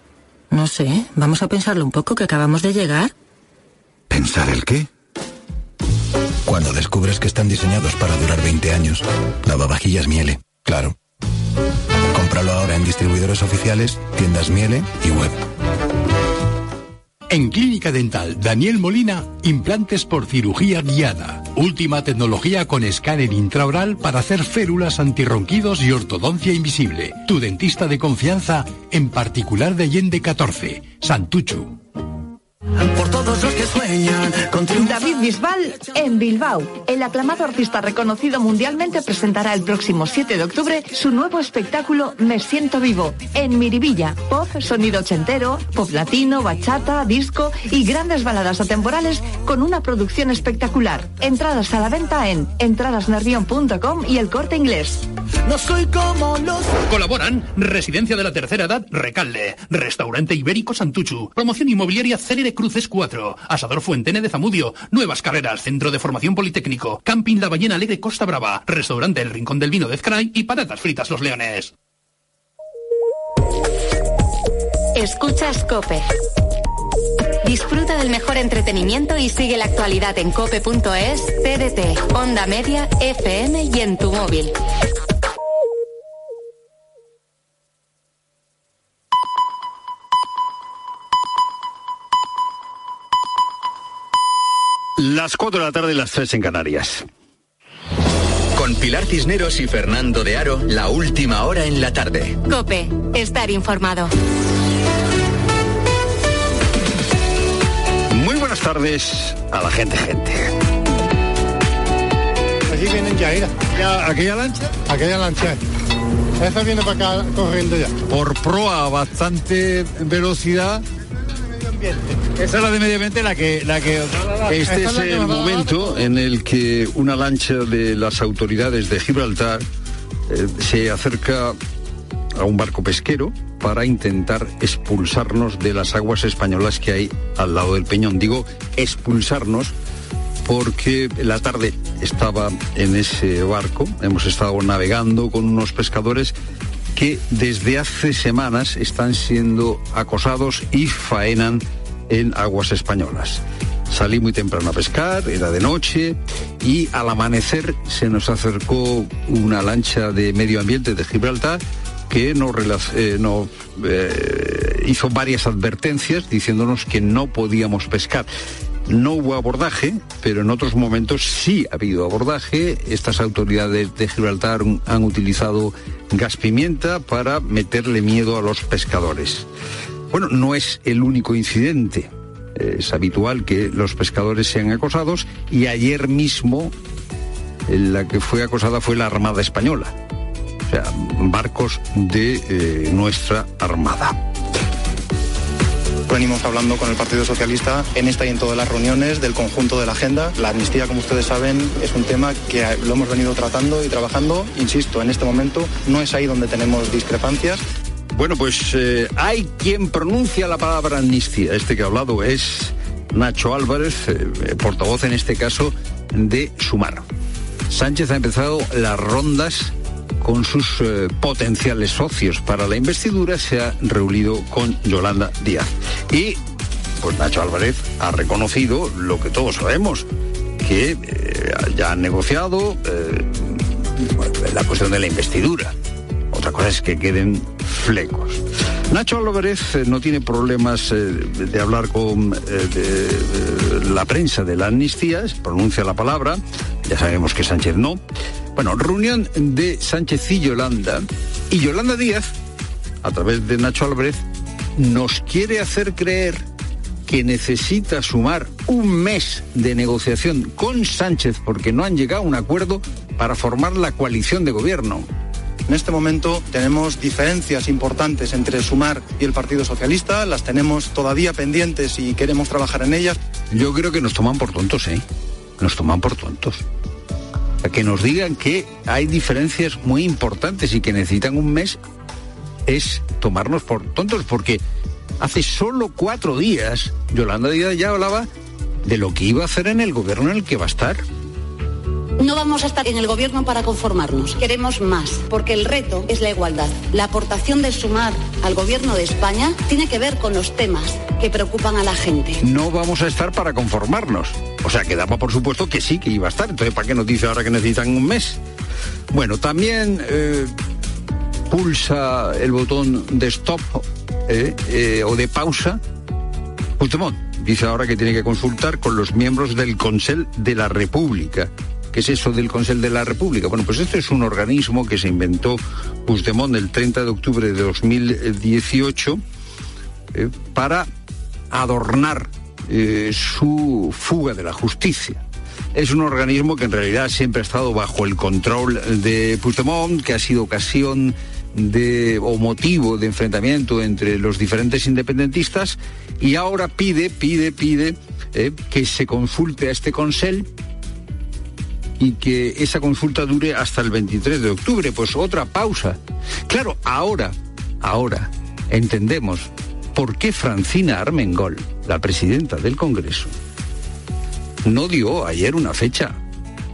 No sé, vamos a pensarlo un poco, que acabamos de llegar. ¿Pensar el qué? Cuando descubres que están diseñados para durar 20 años, lavavajillas Miele, claro. Cómpralo ahora en distribuidores oficiales, tiendas Miele y web. En Clínica Dental Daniel Molina, implantes por cirugía guiada. Última tecnología con escáner intraoral para hacer férulas antirronquidos y ortodoncia invisible. Tu dentista de confianza, en particular de Allende 14, Santuchu. Por todos los que sueñan con David Bisbal en Bilbao. El aclamado artista reconocido mundialmente presentará el próximo 7 de octubre su nuevo espectáculo Me Siento Vivo en Miribilla. Pop, sonido ochentero, pop latino, bachata, disco y grandes baladas atemporales con una producción espectacular. Entradas a la venta en entradasnervion.com y el corte inglés. No soy como los... Colaboran Residencia de la Tercera Edad Recalde, Restaurante Ibérico Santuchu, Promoción Inmobiliaria Célere Cruces 4, Asador Fuentene de Zamudio, Nuevas Carreras, Centro de Formación Politécnico, Camping La Ballena Alegre Costa Brava, Restaurante El Rincón del Vino de Ezcray y Patatas Fritas Los Leones. Escuchas Cope. Disfruta del mejor entretenimiento y sigue la actualidad en cope.es, TDT, Onda Media, FM y en tu móvil. Las 4 de la tarde y las 3 en Canarias. Con Pilar Cisneros y Fernando de Aro, la última hora en la tarde. Cope, estar informado. Muy buenas tardes a la gente, gente. Aquí vienen ya, mira. ¿Aquella lancha? Aquella lancha. Esa viene para acá corriendo ya. Por proa a bastante velocidad. Esa es la de medio ambiente la que la que este es el momento en el que una lancha de las autoridades de Gibraltar eh, se acerca a un barco pesquero para intentar expulsarnos de las aguas españolas que hay al lado del peñón. Digo expulsarnos porque la tarde estaba en ese barco, hemos estado navegando con unos pescadores que desde hace semanas están siendo acosados y faenan en aguas españolas. Salí muy temprano a pescar, era de noche y al amanecer se nos acercó una lancha de medio ambiente de Gibraltar que nos, eh, eh, hizo varias advertencias diciéndonos que no podíamos pescar. No hubo abordaje, pero en otros momentos sí ha habido abordaje. Estas autoridades de Gibraltar han utilizado gas pimienta para meterle miedo a los pescadores. Bueno, no es el único incidente. Es habitual que los pescadores sean acosados y ayer mismo la que fue acosada fue la Armada Española. O sea, barcos de eh, nuestra Armada. Venimos hablando con el Partido Socialista en esta y en todas las reuniones del conjunto de la agenda. La amnistía, como ustedes saben, es un tema que lo hemos venido tratando y trabajando. Insisto, en este momento no es ahí donde tenemos discrepancias. Bueno, pues eh, hay quien pronuncia la palabra amnistía. Este que ha hablado es Nacho Álvarez, eh, portavoz en este caso de Sumar. Sánchez ha empezado las rondas con sus eh, potenciales socios para la investidura, se ha reunido con Yolanda Díaz. Y pues Nacho Álvarez ha reconocido lo que todos sabemos, que eh, ya han negociado eh, la cuestión de la investidura. Otra cosa es que queden flecos. Nacho Álvarez eh, no tiene problemas eh, de hablar con eh, la prensa de la amnistía, pronuncia la palabra, ya sabemos que Sánchez no. Bueno, reunión de Sánchez y Yolanda, y Yolanda Díaz, a través de Nacho Álvarez, nos quiere hacer creer que necesita sumar un mes de negociación con Sánchez porque no han llegado a un acuerdo para formar la coalición de gobierno. En este momento tenemos diferencias importantes entre Sumar y el Partido Socialista, las tenemos todavía pendientes y queremos trabajar en ellas. Yo creo que nos toman por tontos, ¿eh? Nos toman por tontos. Que nos digan que hay diferencias muy importantes y que necesitan un mes es tomarnos por tontos, porque hace solo cuatro días Yolanda Díaz ya hablaba de lo que iba a hacer en el gobierno en el que va a estar. No vamos a estar en el gobierno para conformarnos. Queremos más, porque el reto es la igualdad. La aportación de sumar al gobierno de España tiene que ver con los temas que preocupan a la gente. No vamos a estar para conformarnos. O sea, que daba por supuesto que sí, que iba a estar. Entonces, ¿para qué nos dice ahora que necesitan un mes? Bueno, también eh, pulsa el botón de stop eh, eh, o de pausa. Puigdemont dice ahora que tiene que consultar con los miembros del Consell de la República. ¿Qué es eso del Consejo de la República? Bueno, pues este es un organismo que se inventó Puigdemont el 30 de octubre de 2018 eh, para adornar eh, su fuga de la justicia. Es un organismo que en realidad siempre ha estado bajo el control de Puigdemont, que ha sido ocasión de, o motivo de enfrentamiento entre los diferentes independentistas y ahora pide, pide, pide eh, que se consulte a este Consell y que esa consulta dure hasta el 23 de octubre. Pues otra pausa. Claro, ahora, ahora entendemos por qué Francina Armengol, la presidenta del Congreso, no dio ayer una fecha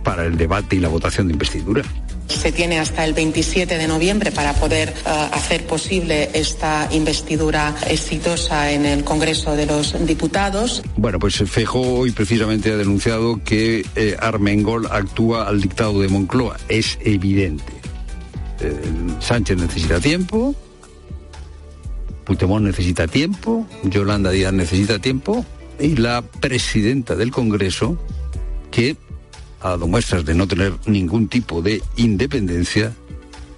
para el debate y la votación de investidura. Se tiene hasta el 27 de noviembre para poder uh, hacer posible esta investidura exitosa en el Congreso de los Diputados. Bueno, pues Fejo hoy precisamente ha denunciado que eh, Armengol actúa al dictado de Moncloa. Es evidente. Eh, Sánchez necesita tiempo, Puigdemont necesita tiempo, Yolanda Díaz necesita tiempo y la presidenta del Congreso, que ha dado muestras de no tener ningún tipo de independencia,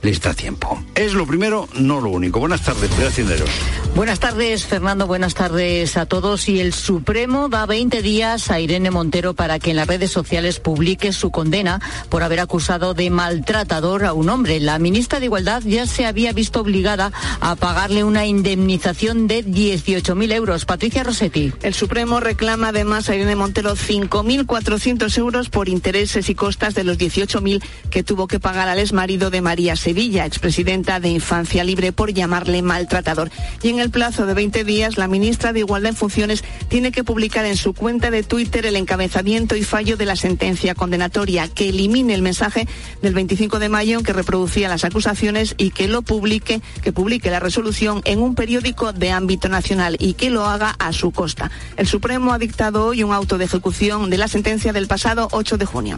les da tiempo. Es lo primero, no lo único. Buenas tardes, Hacienderos. Buenas tardes, Fernando. Buenas tardes a todos. Y el Supremo da 20 días a Irene Montero para que en las redes sociales publique su condena por haber acusado de maltratador a un hombre. La ministra de Igualdad ya se había visto obligada a pagarle una indemnización de 18.000 euros. Patricia Rossetti. El Supremo reclama además a Irene Montero 5.400 euros por intereses y costas de los 18.000 que tuvo que pagar al exmarido de María Sevilla, expresidenta de Infancia Libre, por llamarle maltratador. Y en el plazo de 20 días, la ministra de Igualdad en Funciones tiene que publicar en su cuenta de Twitter el encabezamiento y fallo de la sentencia condenatoria, que elimine el mensaje del 25 de mayo en que reproducía las acusaciones y que lo publique, que publique la resolución en un periódico de ámbito nacional y que lo haga a su costa. El Supremo ha dictado hoy un auto de ejecución de la sentencia del pasado 8 de junio.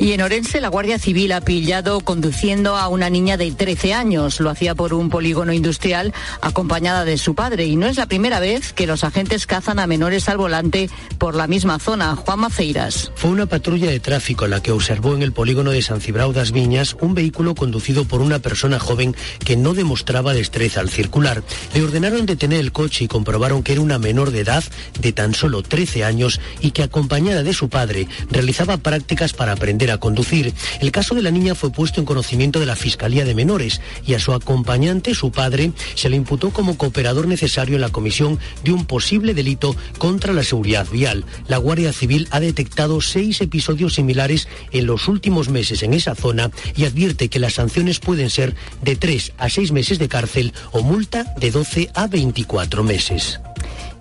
Y en Orense, la Guardia Civil ha pillado conduciendo a una niña de 13 años. Lo hacía por un polígono industrial acompañada de su padre. Y no es la primera vez que los agentes cazan a menores al volante por la misma zona. Juan Maceiras. Fue una patrulla de tráfico la que observó en el polígono de San Cibrao das Viñas un vehículo conducido por una persona joven que no demostraba destreza al circular. Le ordenaron detener el coche y comprobaron que era una menor de edad de tan solo 13 años y que acompañada de su padre realizaba prácticas para aprender a conducir. El caso de la niña fue puesto en conocimiento de la Fiscalía de Menores y a su acompañante, su padre, se le imputó como cooperador necesario en la comisión de un posible delito contra la seguridad vial. La Guardia Civil ha detectado seis episodios similares en los últimos meses en esa zona y advierte que las sanciones pueden ser de tres a seis meses de cárcel o multa de 12 a 24 meses.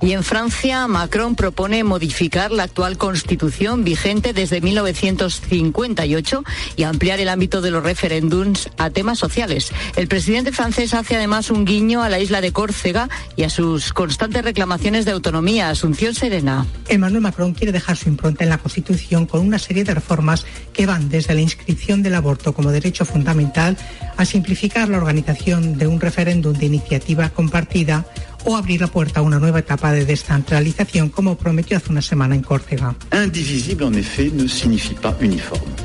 Y en Francia, Macron propone modificar la actual constitución vigente desde 1958 y ampliar el ámbito de los referéndums a temas sociales. El presidente francés hace además un guiño a la isla de Córcega y a sus constantes reclamaciones de autonomía. Asunción Serena. Emmanuel Macron quiere dejar su impronta en la constitución con una serie de reformas que van desde la inscripción del aborto como derecho fundamental a simplificar la organización de un referéndum de iniciativa compartida o abrir la puerta a una nueva etapa de descentralización como prometió hace una semana en Córcega. Indivisible, en effet, ne signifie pas uniforme.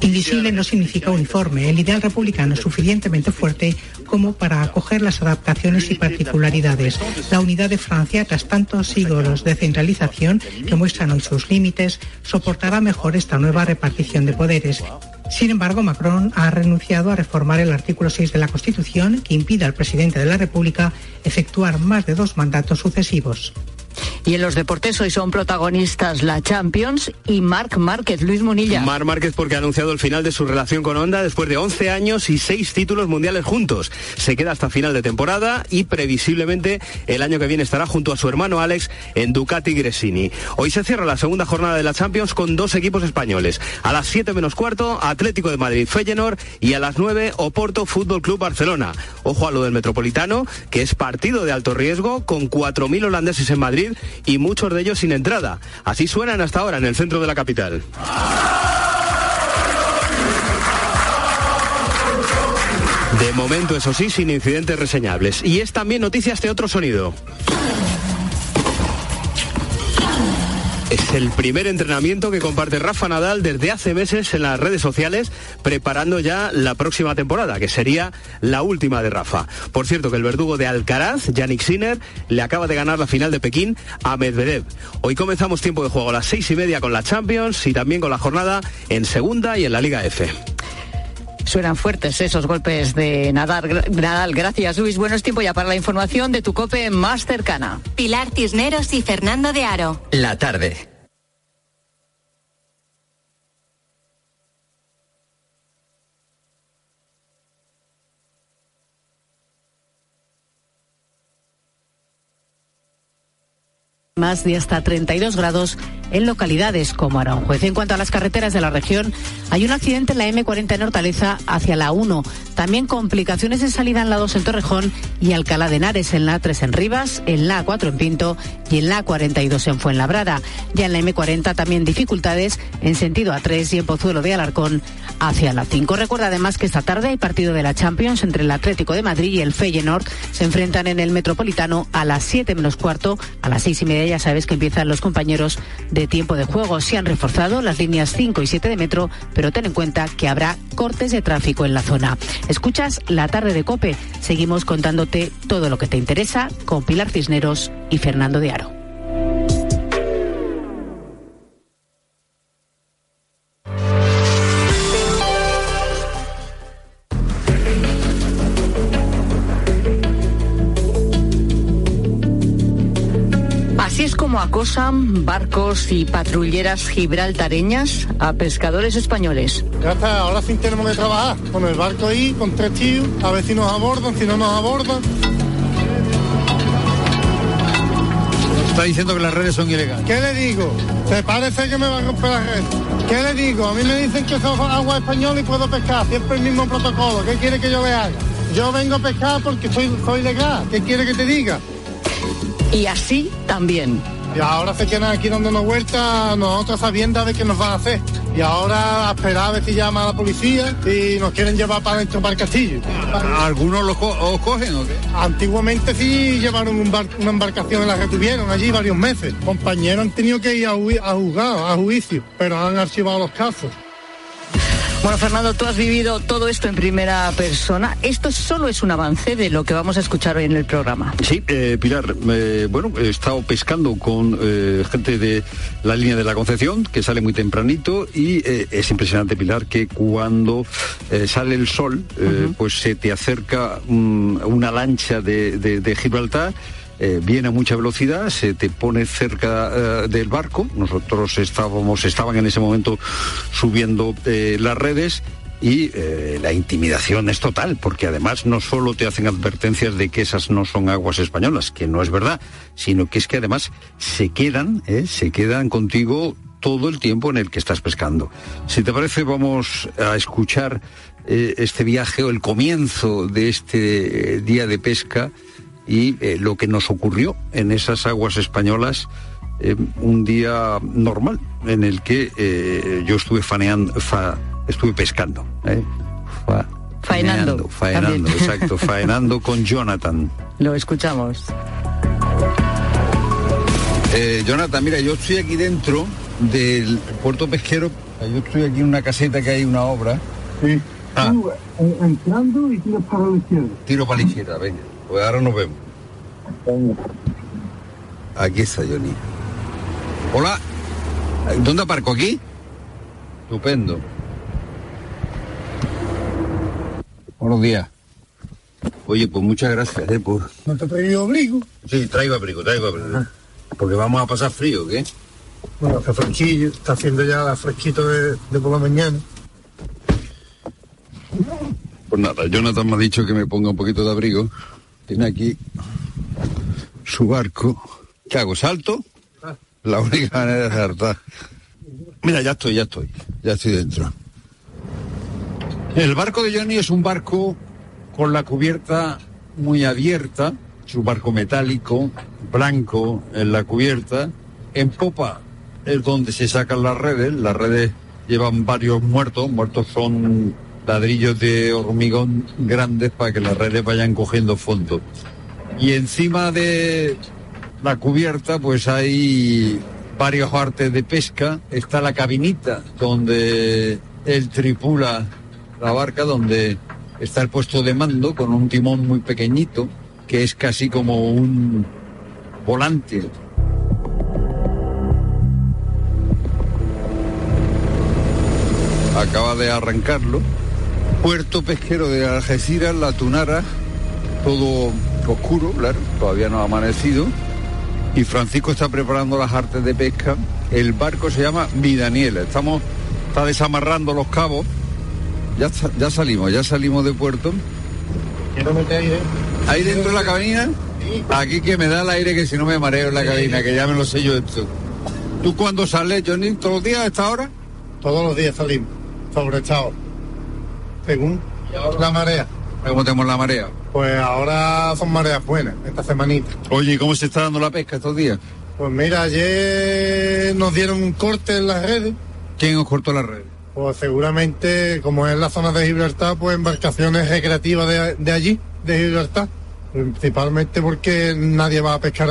Invisible no significa uniforme. El ideal republicano es suficientemente fuerte como para acoger las adaptaciones y particularidades. La unidad de Francia, tras tantos siglos de centralización que muestran hoy sus límites, soportará mejor esta nueva repartición de poderes. Sin embargo, Macron ha renunciado a reformar el artículo 6 de la Constitución que impide al presidente de la República efectuar más de dos mandatos sucesivos. Y en los deportes hoy son protagonistas la Champions y Marc Márquez, Luis Munilla. Marc Márquez porque ha anunciado el final de su relación con Honda después de 11 años y 6 títulos mundiales juntos. Se queda hasta final de temporada y previsiblemente el año que viene estará junto a su hermano Alex en Ducati Gresini. Hoy se cierra la segunda jornada de la Champions con dos equipos españoles. A las 7 menos cuarto, Atlético de Madrid Feyenoord y a las 9 Oporto Fútbol Club Barcelona. Ojo a lo del Metropolitano, que es partido de alto riesgo con 4.000 holandeses en Madrid y muchos de ellos sin entrada. Así suenan hasta ahora en el centro de la capital. De momento, eso sí, sin incidentes reseñables. Y es también noticia este otro sonido. Es el primer entrenamiento que comparte Rafa Nadal desde hace meses en las redes sociales, preparando ya la próxima temporada, que sería la última de Rafa. Por cierto, que el verdugo de Alcaraz, Yannick Sinner, le acaba de ganar la final de Pekín a Medvedev. Hoy comenzamos tiempo de juego a las seis y media con la Champions y también con la jornada en segunda y en la Liga F. Suenan fuertes esos golpes de Nadal. Nadal. Gracias, Luis. Bueno, es tiempo ya para la información de tu cope más cercana. Pilar Tisneros y Fernando de Aro. La tarde. Más de hasta 32 grados en localidades como Aranjuez. En cuanto a las carreteras de la región, hay un accidente en la M40 en Hortaleza hacia la 1. También complicaciones de salida en la 2 en Torrejón y Alcalá de Henares en la 3 en Rivas, en la 4 en Pinto y en la 42 en Fuenlabrada. Ya en la M40 también dificultades en sentido A3 y en Pozuelo de Alarcón hacia la 5. Recuerda además que esta tarde hay partido de la Champions entre el Atlético de Madrid y el Feyenoord. Se enfrentan en el Metropolitano a las 7 menos cuarto, a las 6 y media ya sabes que empiezan los compañeros de tiempo de juego. Se han reforzado las líneas 5 y 7 de metro, pero ten en cuenta que habrá cortes de tráfico en la zona. Escuchas la tarde de Cope. Seguimos contándote todo lo que te interesa con Pilar Cisneros y Fernando de Aro. Acosan barcos y patrulleras gibraltareñas a pescadores españoles. Ya está, ahora sí tenemos que trabajar. Con el barco ahí, con tres tíos, a ver si nos abordan, si no nos abordan. Está diciendo que las redes son ilegales. ¿Qué le digo? ¿Te parece que me va a romper la red? ¿Qué le digo? A mí me dicen que son agua española y puedo pescar. Siempre el mismo protocolo. ¿Qué quiere que yo le haga? Yo vengo a pescar porque soy, soy legal. ¿Qué quiere que te diga? Y así también. Y ahora se quedan aquí dándonos vueltas, nosotros sabiendo ver qué nos van a hacer. Y ahora a esperar a ver si llama a la policía y nos quieren llevar para dentro para el castillo. ¿Algunos los, co- os cogen o qué? Antiguamente sí llevaron un bar- una embarcación en la que tuvieron allí varios meses. Compañeros han tenido que ir a, a a juicio, pero han archivado los casos. Bueno, Fernando, tú has vivido todo esto en primera persona. Esto solo es un avance de lo que vamos a escuchar hoy en el programa. Sí, eh, Pilar, eh, bueno, he estado pescando con eh, gente de la línea de la Concepción, que sale muy tempranito, y es impresionante, Pilar, que cuando sale el sol, pues se te acerca una lancha de, de- de Gibraltar, eh, viene a mucha velocidad, se te pone cerca eh, del barco, nosotros estábamos, estaban en ese momento subiendo eh, las redes, y la intimidación es total, porque además no solo te hacen advertencias de que esas no son aguas españolas, que no es verdad, sino que es que además se quedan, se quedan contigo todo el tiempo en el que estás pescando. Si te parece, vamos a escuchar este viaje o el comienzo de este día de pesca y eh, lo que nos ocurrió en esas aguas españolas eh, un día normal en el que eh, yo estuve faneando, fa- estuve pescando. ¿eh? Fa- Faenando, faenando, también. exacto, faenando con Jonathan. Lo escuchamos. Eh, Jonathan, mira, yo estoy aquí dentro del puerto pesquero. Yo estoy aquí en una caseta que hay una obra. Sí. Ah. Tú, entrando y tiras para la izquierda. Tiro para la izquierda, venga. Pues ahora nos vemos. Aquí está Johnny. Hola. ¿Dónde aparco aquí? Estupendo. Buenos días. Oye, pues muchas gracias eh, por... ¿No te he traído abrigo? Sí, traigo abrigo, traigo abrigo. Porque vamos a pasar frío, ¿qué? Bueno, hace fresquillo, está haciendo ya fresquito de, de por la mañana. Pues nada, Jonathan me ha dicho que me ponga un poquito de abrigo. Tiene aquí su barco. ¿Qué hago? ¿Salto? La única manera de saltar. Mira, ya estoy, ya estoy. Ya estoy dentro. El barco de Johnny es un barco con la cubierta muy abierta. Es un barco metálico, blanco en la cubierta. En popa es donde se sacan las redes. Las redes llevan varios muertos. Muertos son ladrillos de hormigón grandes para que las redes vayan cogiendo fondo. Y encima de la cubierta pues hay varios artes de pesca. Está la cabinita donde él tripula la barca, donde está el puesto de mando con un timón muy pequeñito, que es casi como un volante. Acaba de arrancarlo. Puerto pesquero de Algeciras, La Tunara, todo oscuro, claro, todavía no ha amanecido. Y Francisco está preparando las artes de pesca. El barco se llama Mi Daniela. Estamos, está desamarrando los cabos. Ya, ya salimos, ya salimos de puerto. Quiero meter aire. Ahí dentro de la cabina, aquí que me da el aire que si no me mareo en la cabina, que ya me lo sé yo esto. ¿Tú cuándo sales, Johnny? ¿Todos los días a esta hora? Todos los días salimos, sobre. Según la marea. ¿Cómo tenemos la marea? Pues ahora son mareas buenas, esta semanita. Oye, ¿y cómo se está dando la pesca estos días? Pues mira, ayer nos dieron un corte en las redes. ¿Quién os cortó la red? Pues seguramente, como es la zona de Gibraltar, pues embarcaciones recreativas de, de allí, de Gibraltar. Principalmente porque nadie va a pescar